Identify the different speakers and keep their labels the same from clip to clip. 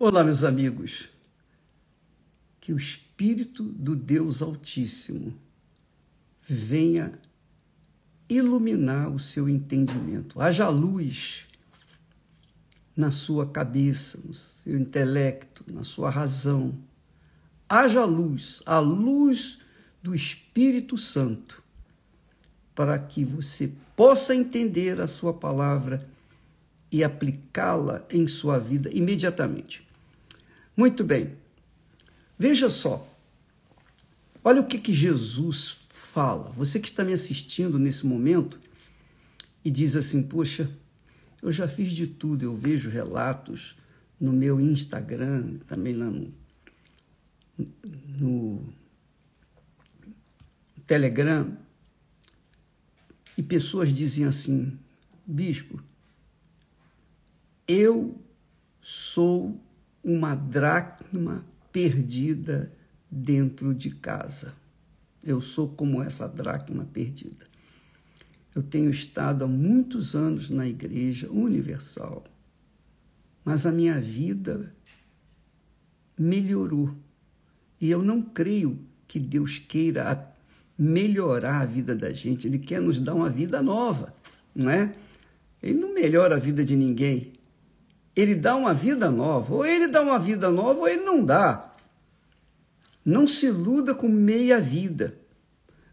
Speaker 1: Olá, meus amigos. Que o Espírito do Deus Altíssimo venha iluminar o seu entendimento. Haja luz na sua cabeça, no seu intelecto, na sua razão. Haja luz, a luz do Espírito Santo, para que você possa entender a sua palavra e aplicá-la em sua vida imediatamente. Muito bem. Veja só. Olha o que, que Jesus fala. Você que está me assistindo nesse momento e diz assim: Poxa, eu já fiz de tudo. Eu vejo relatos no meu Instagram, também lá no, no Telegram, e pessoas dizem assim: Bispo, eu sou uma dracma perdida dentro de casa. Eu sou como essa dracma perdida. Eu tenho estado há muitos anos na Igreja Universal, mas a minha vida melhorou. E eu não creio que Deus queira melhorar a vida da gente, Ele quer nos dar uma vida nova, não é? Ele não melhora a vida de ninguém, ele dá uma vida nova. Ou ele dá uma vida nova ou ele não dá. Não se iluda com meia vida.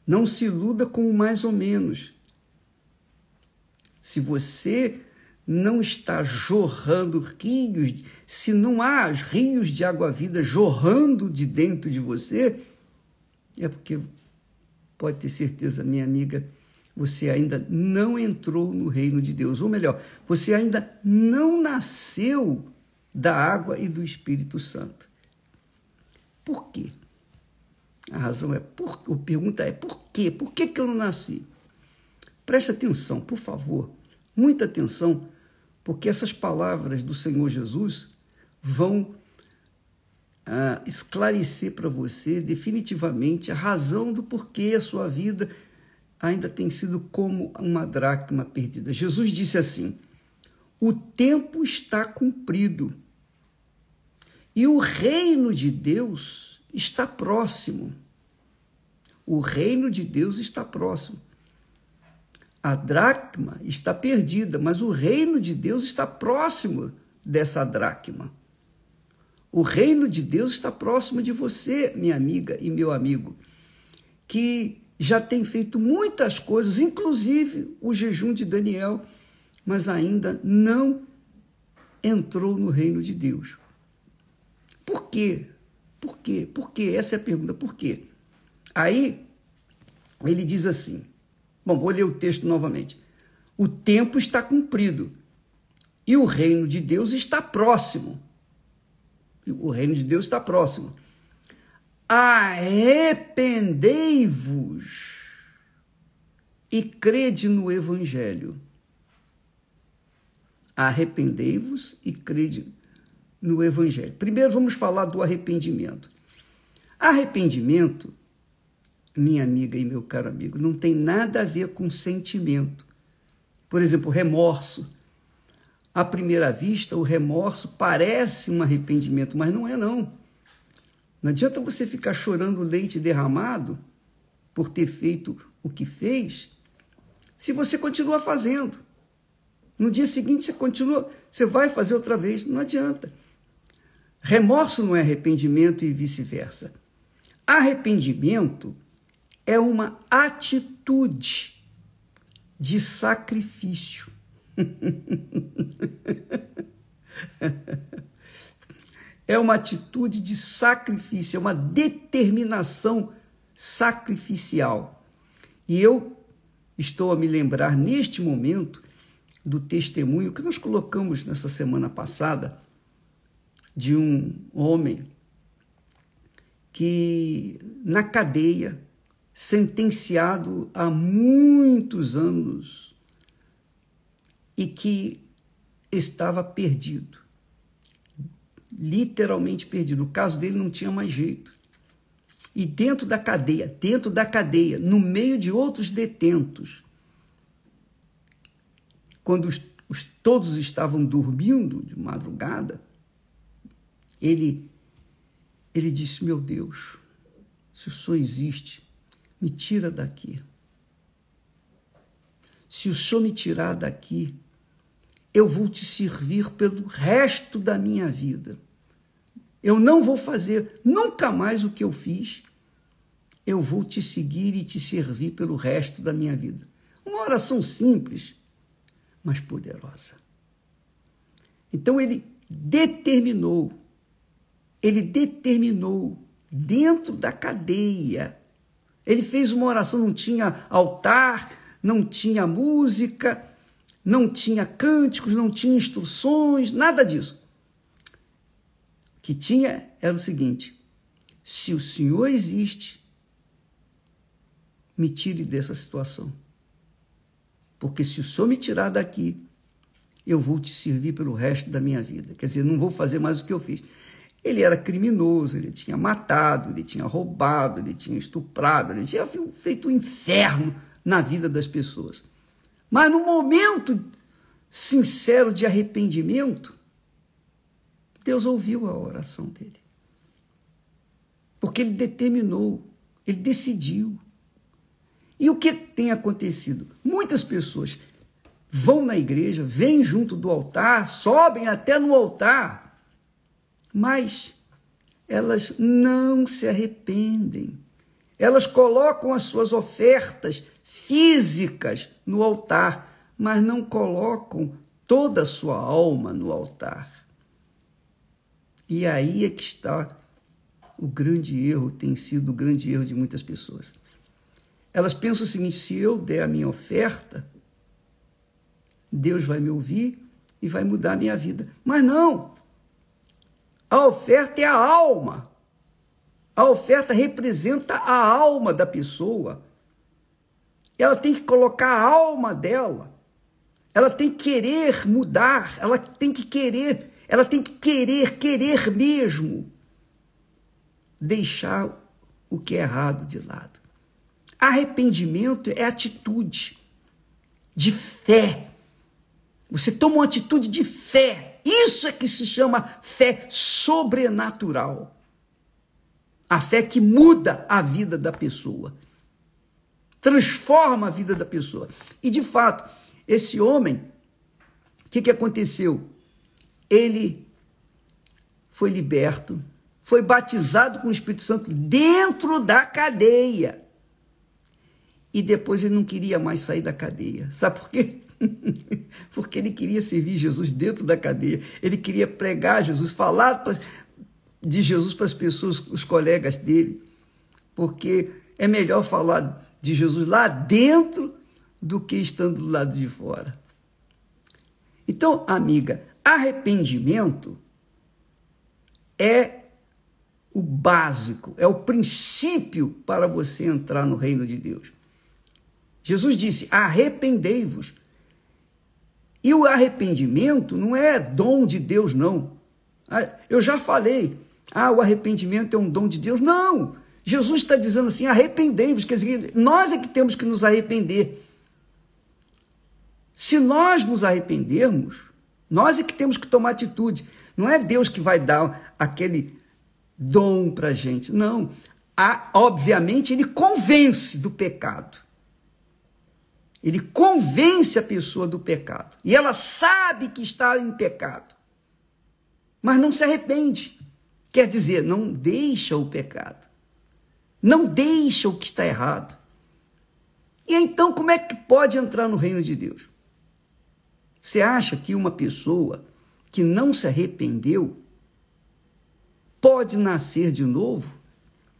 Speaker 1: Não se iluda com mais ou menos. Se você não está jorrando rios, se não há rios de água-vida jorrando de dentro de você, é porque, pode ter certeza, minha amiga, você ainda não entrou no reino de Deus. Ou melhor, você ainda não nasceu da água e do Espírito Santo. Por quê? A razão é por, a pergunta é por quê? Por que, que eu não nasci? Preste atenção, por favor, muita atenção, porque essas palavras do Senhor Jesus vão ah, esclarecer para você definitivamente a razão do porquê a sua vida ainda tem sido como uma dracma perdida. Jesus disse assim: o tempo está cumprido e o reino de Deus está próximo. O reino de Deus está próximo. A dracma está perdida, mas o reino de Deus está próximo dessa dracma. O reino de Deus está próximo de você, minha amiga e meu amigo, que já tem feito muitas coisas, inclusive o jejum de Daniel, mas ainda não entrou no reino de Deus. Por quê? Por quê? Por quê? Essa é a pergunta. Por quê? Aí ele diz assim: bom, vou ler o texto novamente. O tempo está cumprido e o reino de Deus está próximo. O reino de Deus está próximo arrependei-vos e crede no Evangelho. Arrependei-vos e crede no Evangelho. Primeiro vamos falar do arrependimento. Arrependimento, minha amiga e meu caro amigo, não tem nada a ver com sentimento. Por exemplo, remorso. À primeira vista, o remorso parece um arrependimento, mas não é não. Não adianta você ficar chorando leite derramado por ter feito o que fez, se você continua fazendo. No dia seguinte você continua, você vai fazer outra vez, não adianta. Remorso não é arrependimento e vice-versa. Arrependimento é uma atitude de sacrifício. é uma atitude de sacrifício, é uma determinação sacrificial. E eu estou a me lembrar neste momento do testemunho que nós colocamos nessa semana passada de um homem que na cadeia, sentenciado há muitos anos e que estava perdido literalmente perdido. O caso dele não tinha mais jeito. E dentro da cadeia, dentro da cadeia, no meio de outros detentos, quando os, os, todos estavam dormindo de madrugada, ele, ele disse: Meu Deus, se o Senhor existe, me tira daqui. Se o Senhor me tirar daqui, eu vou te servir pelo resto da minha vida. Eu não vou fazer nunca mais o que eu fiz. Eu vou te seguir e te servir pelo resto da minha vida. Uma oração simples, mas poderosa. Então ele determinou, ele determinou dentro da cadeia. Ele fez uma oração, não tinha altar, não tinha música, não tinha cânticos, não tinha instruções, nada disso que tinha era o seguinte: se o Senhor existe, me tire dessa situação. Porque se o Senhor me tirar daqui, eu vou te servir pelo resto da minha vida. Quer dizer, não vou fazer mais o que eu fiz. Ele era criminoso, ele tinha matado, ele tinha roubado, ele tinha estuprado, ele tinha feito um inferno na vida das pessoas. Mas no momento sincero de arrependimento, Deus ouviu a oração dele. Porque ele determinou, ele decidiu. E o que tem acontecido? Muitas pessoas vão na igreja, vêm junto do altar, sobem até no altar, mas elas não se arrependem. Elas colocam as suas ofertas físicas no altar, mas não colocam toda a sua alma no altar. E aí é que está o grande erro, tem sido o grande erro de muitas pessoas. Elas pensam o seguinte: se eu der a minha oferta, Deus vai me ouvir e vai mudar a minha vida. Mas não! A oferta é a alma. A oferta representa a alma da pessoa. Ela tem que colocar a alma dela. Ela tem que querer mudar, ela tem que querer ela tem que querer, querer mesmo, deixar o que é errado de lado. Arrependimento é atitude de fé. Você toma uma atitude de fé. Isso é que se chama fé sobrenatural. A fé que muda a vida da pessoa, transforma a vida da pessoa. E de fato, esse homem, o que, que aconteceu? Ele foi liberto, foi batizado com o Espírito Santo dentro da cadeia. E depois ele não queria mais sair da cadeia. Sabe por quê? Porque ele queria servir Jesus dentro da cadeia. Ele queria pregar Jesus, falar de Jesus para as pessoas, os colegas dele. Porque é melhor falar de Jesus lá dentro do que estando do lado de fora. Então, amiga, Arrependimento é o básico, é o princípio para você entrar no reino de Deus. Jesus disse: arrependei-vos. E o arrependimento não é dom de Deus, não. Ah, eu já falei, ah, o arrependimento é um dom de Deus. Não! Jesus está dizendo assim: arrependei-vos, quer dizer, nós é que temos que nos arrepender. Se nós nos arrependermos, nós é que temos que tomar atitude. Não é Deus que vai dar aquele dom para gente. Não. A, obviamente, ele convence do pecado. Ele convence a pessoa do pecado. E ela sabe que está em pecado. Mas não se arrepende. Quer dizer, não deixa o pecado. Não deixa o que está errado. E então, como é que pode entrar no reino de Deus? Você acha que uma pessoa que não se arrependeu pode nascer de novo?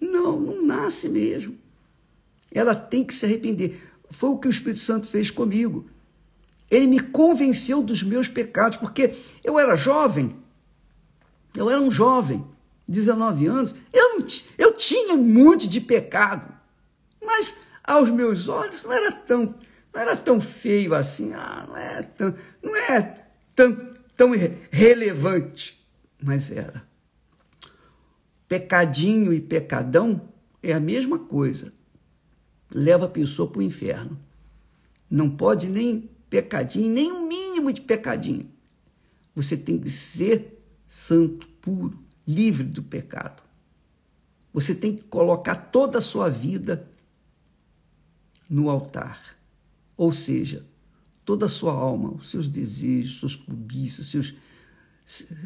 Speaker 1: Não, não nasce mesmo. Ela tem que se arrepender. Foi o que o Espírito Santo fez comigo. Ele me convenceu dos meus pecados, porque eu era jovem, eu era um jovem, 19 anos, eu, eu tinha monte de pecado, mas aos meus olhos não era tão não era tão feio assim, ah, não é tão, não é tão, tão relevante, mas era. Pecadinho e pecadão é a mesma coisa. Leva a pessoa para o inferno. Não pode nem pecadinho, nem um mínimo de pecadinho. Você tem que ser santo, puro, livre do pecado. Você tem que colocar toda a sua vida no altar. Ou seja, toda a sua alma, os seus desejos, suas cobiças, seus,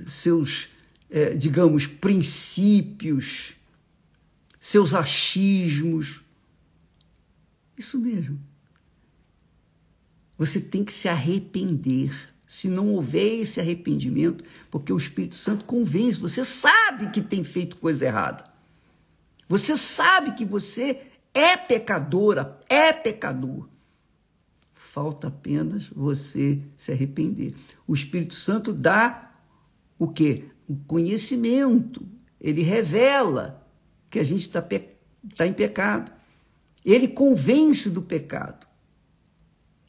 Speaker 1: seus é, digamos, princípios, seus achismos. Isso mesmo. Você tem que se arrepender. Se não houver esse arrependimento, porque o Espírito Santo convence, você sabe que tem feito coisa errada. Você sabe que você é pecadora, é pecador. Falta apenas você se arrepender. O Espírito Santo dá o quê? O conhecimento. Ele revela que a gente está pe tá em pecado. Ele convence do pecado.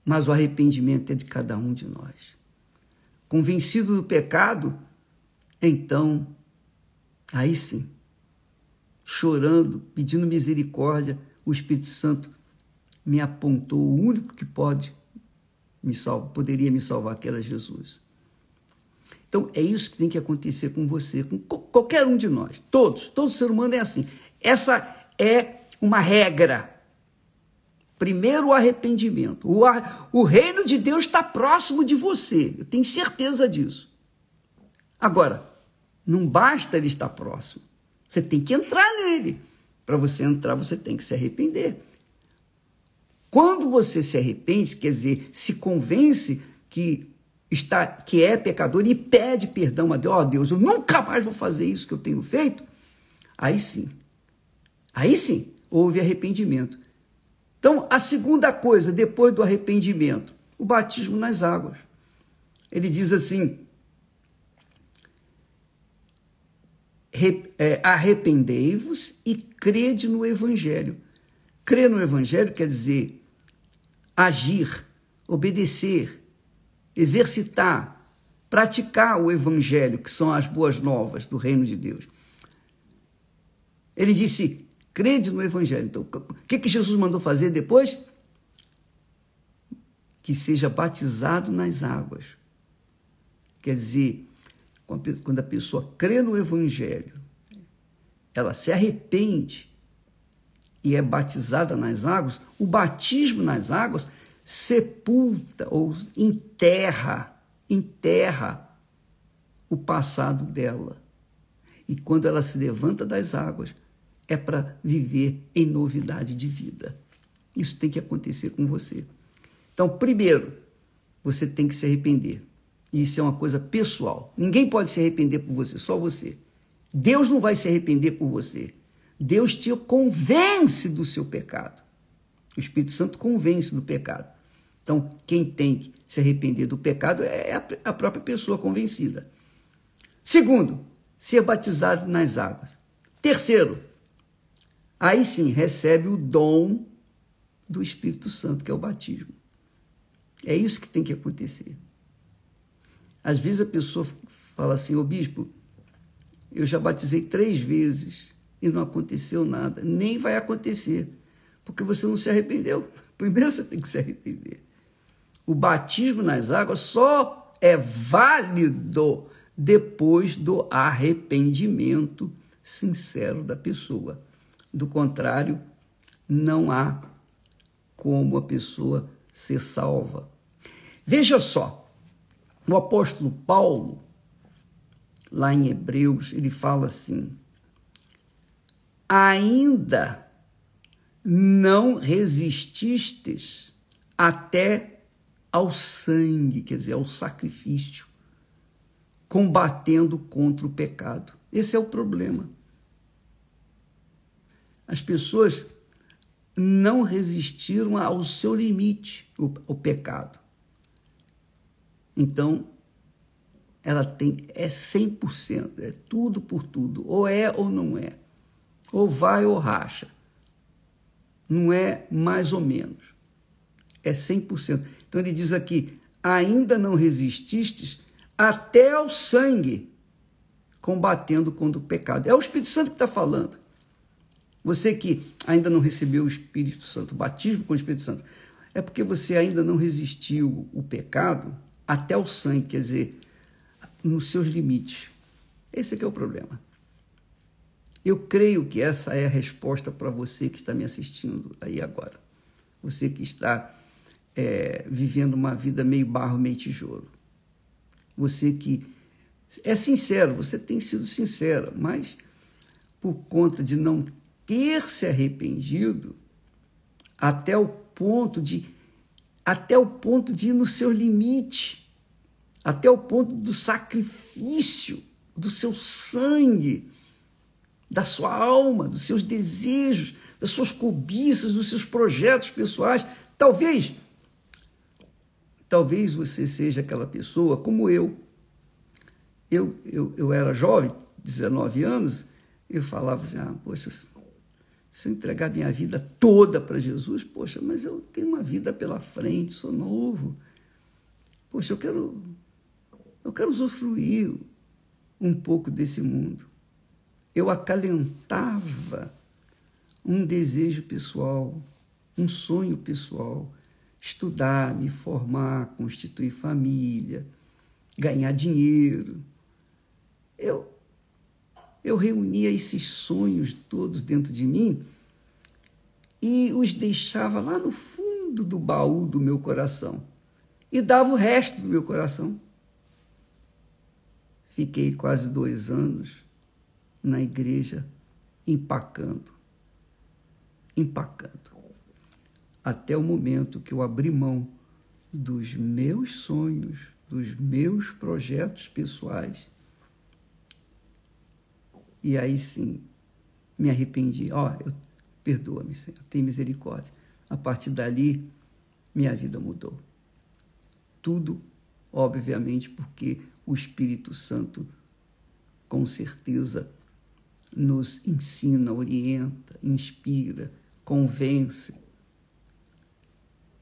Speaker 1: Mas o arrependimento é de cada um de nós. Convencido do pecado, então, aí sim, chorando, pedindo misericórdia, o Espírito Santo me apontou o único que pode me salvar, poderia me salvar, que era Jesus. Então é isso que tem que acontecer com você, com qualquer um de nós, todos, todo ser humano é assim. Essa é uma regra. Primeiro o arrependimento. O, o reino de Deus está próximo de você, eu tenho certeza disso. Agora, não basta ele estar próximo. Você tem que entrar nele. Para você entrar, você tem que se arrepender. Quando você se arrepende, quer dizer, se convence que está que é pecador e pede perdão a Deus, ó oh, Deus, eu nunca mais vou fazer isso que eu tenho feito. Aí sim. Aí sim, houve arrependimento. Então, a segunda coisa, depois do arrependimento, o batismo nas águas. Ele diz assim: é, arrependei-vos e crede no Evangelho. Crer no Evangelho quer dizer agir, obedecer, exercitar, praticar o Evangelho, que são as boas novas do reino de Deus. Ele disse: crede no Evangelho. Então, o que, que Jesus mandou fazer depois? Que seja batizado nas águas. Quer dizer, quando a pessoa crê no Evangelho, ela se arrepende e é batizada nas águas, o batismo nas águas sepulta ou enterra, enterra o passado dela. E quando ela se levanta das águas, é para viver em novidade de vida. Isso tem que acontecer com você. Então, primeiro, você tem que se arrepender. Isso é uma coisa pessoal. Ninguém pode se arrepender por você, só você. Deus não vai se arrepender por você. Deus te convence do seu pecado. O Espírito Santo convence do pecado. Então, quem tem que se arrepender do pecado é a própria pessoa convencida. Segundo, ser batizado nas águas. Terceiro, aí sim recebe o dom do Espírito Santo, que é o batismo. É isso que tem que acontecer. Às vezes a pessoa fala assim, ô bispo, eu já batizei três vezes e não aconteceu nada. Nem vai acontecer, porque você não se arrependeu. Primeiro você tem que se arrepender. O batismo nas águas só é válido depois do arrependimento sincero da pessoa. Do contrário, não há como a pessoa ser salva. Veja só, o apóstolo Paulo, lá em Hebreus, ele fala assim: ainda não resististes até ao sangue, quer dizer, ao sacrifício, combatendo contra o pecado. Esse é o problema. As pessoas não resistiram ao seu limite, o, pecado. Então, ela tem é 100%, é tudo por tudo, ou é ou não é. Ou vai ou racha. Não é mais ou menos. É 100%. Então ele diz aqui: ainda não resististes até ao sangue, combatendo contra o pecado. É o Espírito Santo que está falando. Você que ainda não recebeu o Espírito Santo, o batismo com o Espírito Santo, é porque você ainda não resistiu o pecado até o sangue, quer dizer, nos seus limites. Esse é que é o problema. Eu creio que essa é a resposta para você que está me assistindo aí agora. Você que está é, vivendo uma vida meio barro, meio tijolo. Você que é sincero, você tem sido sincera, mas por conta de não ter se arrependido até o ponto de até o ponto de ir no seu limite, até o ponto do sacrifício do seu sangue, da sua alma, dos seus desejos, das suas cobiças, dos seus projetos pessoais. Talvez, talvez você seja aquela pessoa como eu. Eu, eu, eu era jovem, 19 anos, eu falava assim, ah, poxa, se eu entregar minha vida toda para Jesus, poxa, mas eu tenho uma vida pela frente, sou novo. Poxa, eu quero, eu quero usufruir um pouco desse mundo eu acalentava um desejo pessoal, um sonho pessoal, estudar, me formar, constituir família, ganhar dinheiro. Eu eu reunia esses sonhos todos dentro de mim e os deixava lá no fundo do baú do meu coração e dava o resto do meu coração. Fiquei quase dois anos na igreja empacando, empacando, até o momento que eu abri mão dos meus sonhos, dos meus projetos pessoais. E aí sim, me arrependi. Ó, oh, perdoa-me, Senhor, tem misericórdia. A partir dali, minha vida mudou. Tudo, obviamente, porque o Espírito Santo, com certeza, nos ensina, orienta, inspira, convence.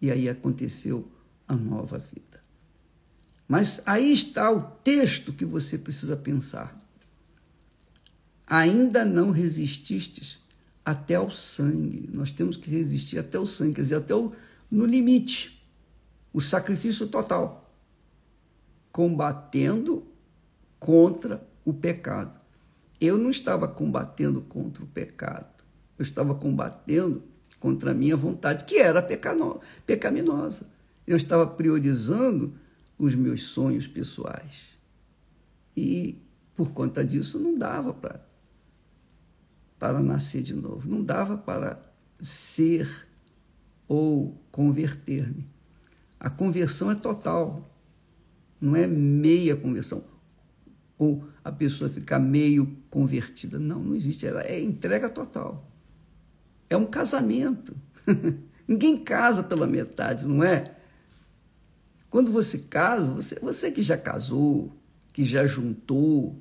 Speaker 1: E aí aconteceu a nova vida. Mas aí está o texto que você precisa pensar. Ainda não resististes até ao sangue. Nós temos que resistir até o sangue, quer dizer, até o, no limite. O sacrifício total. Combatendo contra o pecado eu não estava combatendo contra o pecado, eu estava combatendo contra a minha vontade, que era pecaminosa. Eu estava priorizando os meus sonhos pessoais. E por conta disso não dava para para nascer de novo, não dava para ser ou converter-me. A conversão é total, não é meia conversão ou a pessoa ficar meio convertida. Não, não existe. Ela é entrega total. É um casamento. Ninguém casa pela metade, não é? Quando você casa, você, você que já casou, que já juntou,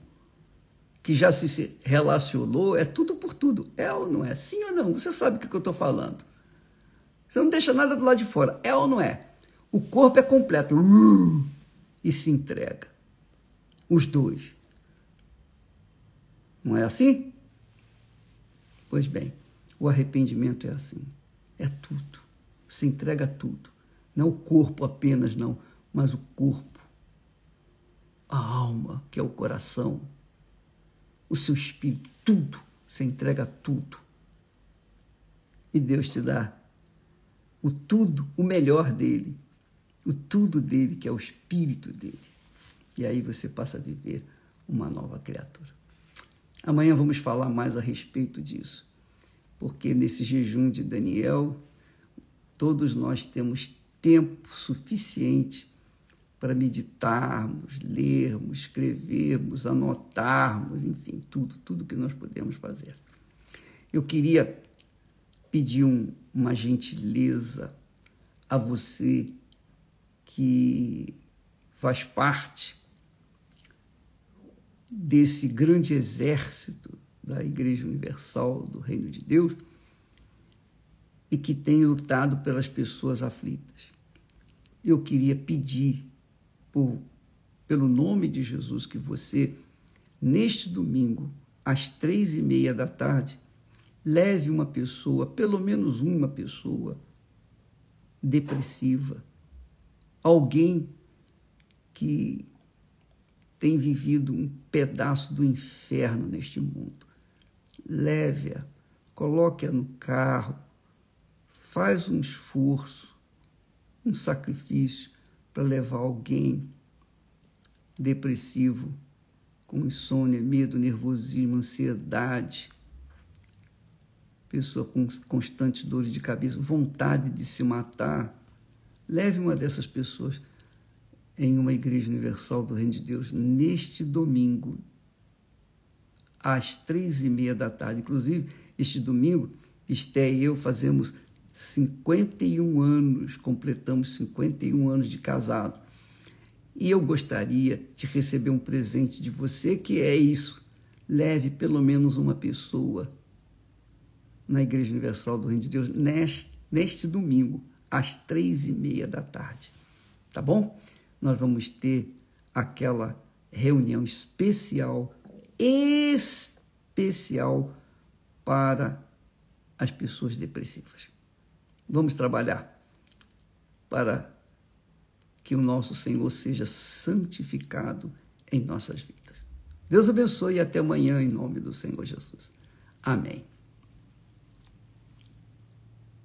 Speaker 1: que já se relacionou, é tudo por tudo. É ou não é? Sim ou não? Você sabe o que eu estou falando. Você não deixa nada do lado de fora. É ou não é? O corpo é completo. E se entrega. Os dois. Não é assim? Pois bem, o arrependimento é assim. É tudo. Se entrega tudo. Não o corpo apenas, não, mas o corpo, a alma, que é o coração, o seu espírito, tudo. Se entrega tudo. E Deus te dá o tudo, o melhor dele, o tudo dele, que é o espírito dele. E aí você passa a viver uma nova criatura. Amanhã vamos falar mais a respeito disso, porque nesse jejum de Daniel, todos nós temos tempo suficiente para meditarmos, lermos, escrevermos, anotarmos, enfim, tudo, tudo que nós podemos fazer. Eu queria pedir um, uma gentileza a você que faz parte desse grande exército da Igreja Universal do Reino de Deus e que tem lutado pelas pessoas aflitas. Eu queria pedir, por, pelo nome de Jesus, que você, neste domingo, às três e meia da tarde, leve uma pessoa, pelo menos uma pessoa, depressiva, alguém que tem vivido um pedaço do inferno neste mundo. leve-a, coloque-a no carro, faz um esforço, um sacrifício para levar alguém depressivo, com insônia, medo, nervosismo, ansiedade, pessoa com constantes dores de cabeça, vontade de se matar. Leve uma dessas pessoas em uma igreja universal do Reino de Deus neste domingo, às três e meia da tarde. Inclusive, este domingo, Esté e eu fazemos 51 anos, completamos 51 anos de casado. E eu gostaria de receber um presente de você, que é isso. Leve pelo menos uma pessoa na Igreja Universal do Reino de Deus neste, neste domingo, às três e meia da tarde. Tá bom? Nós vamos ter aquela reunião especial, especial para as pessoas depressivas. Vamos trabalhar para que o nosso Senhor seja santificado em nossas vidas. Deus abençoe e até amanhã em nome do Senhor Jesus. Amém.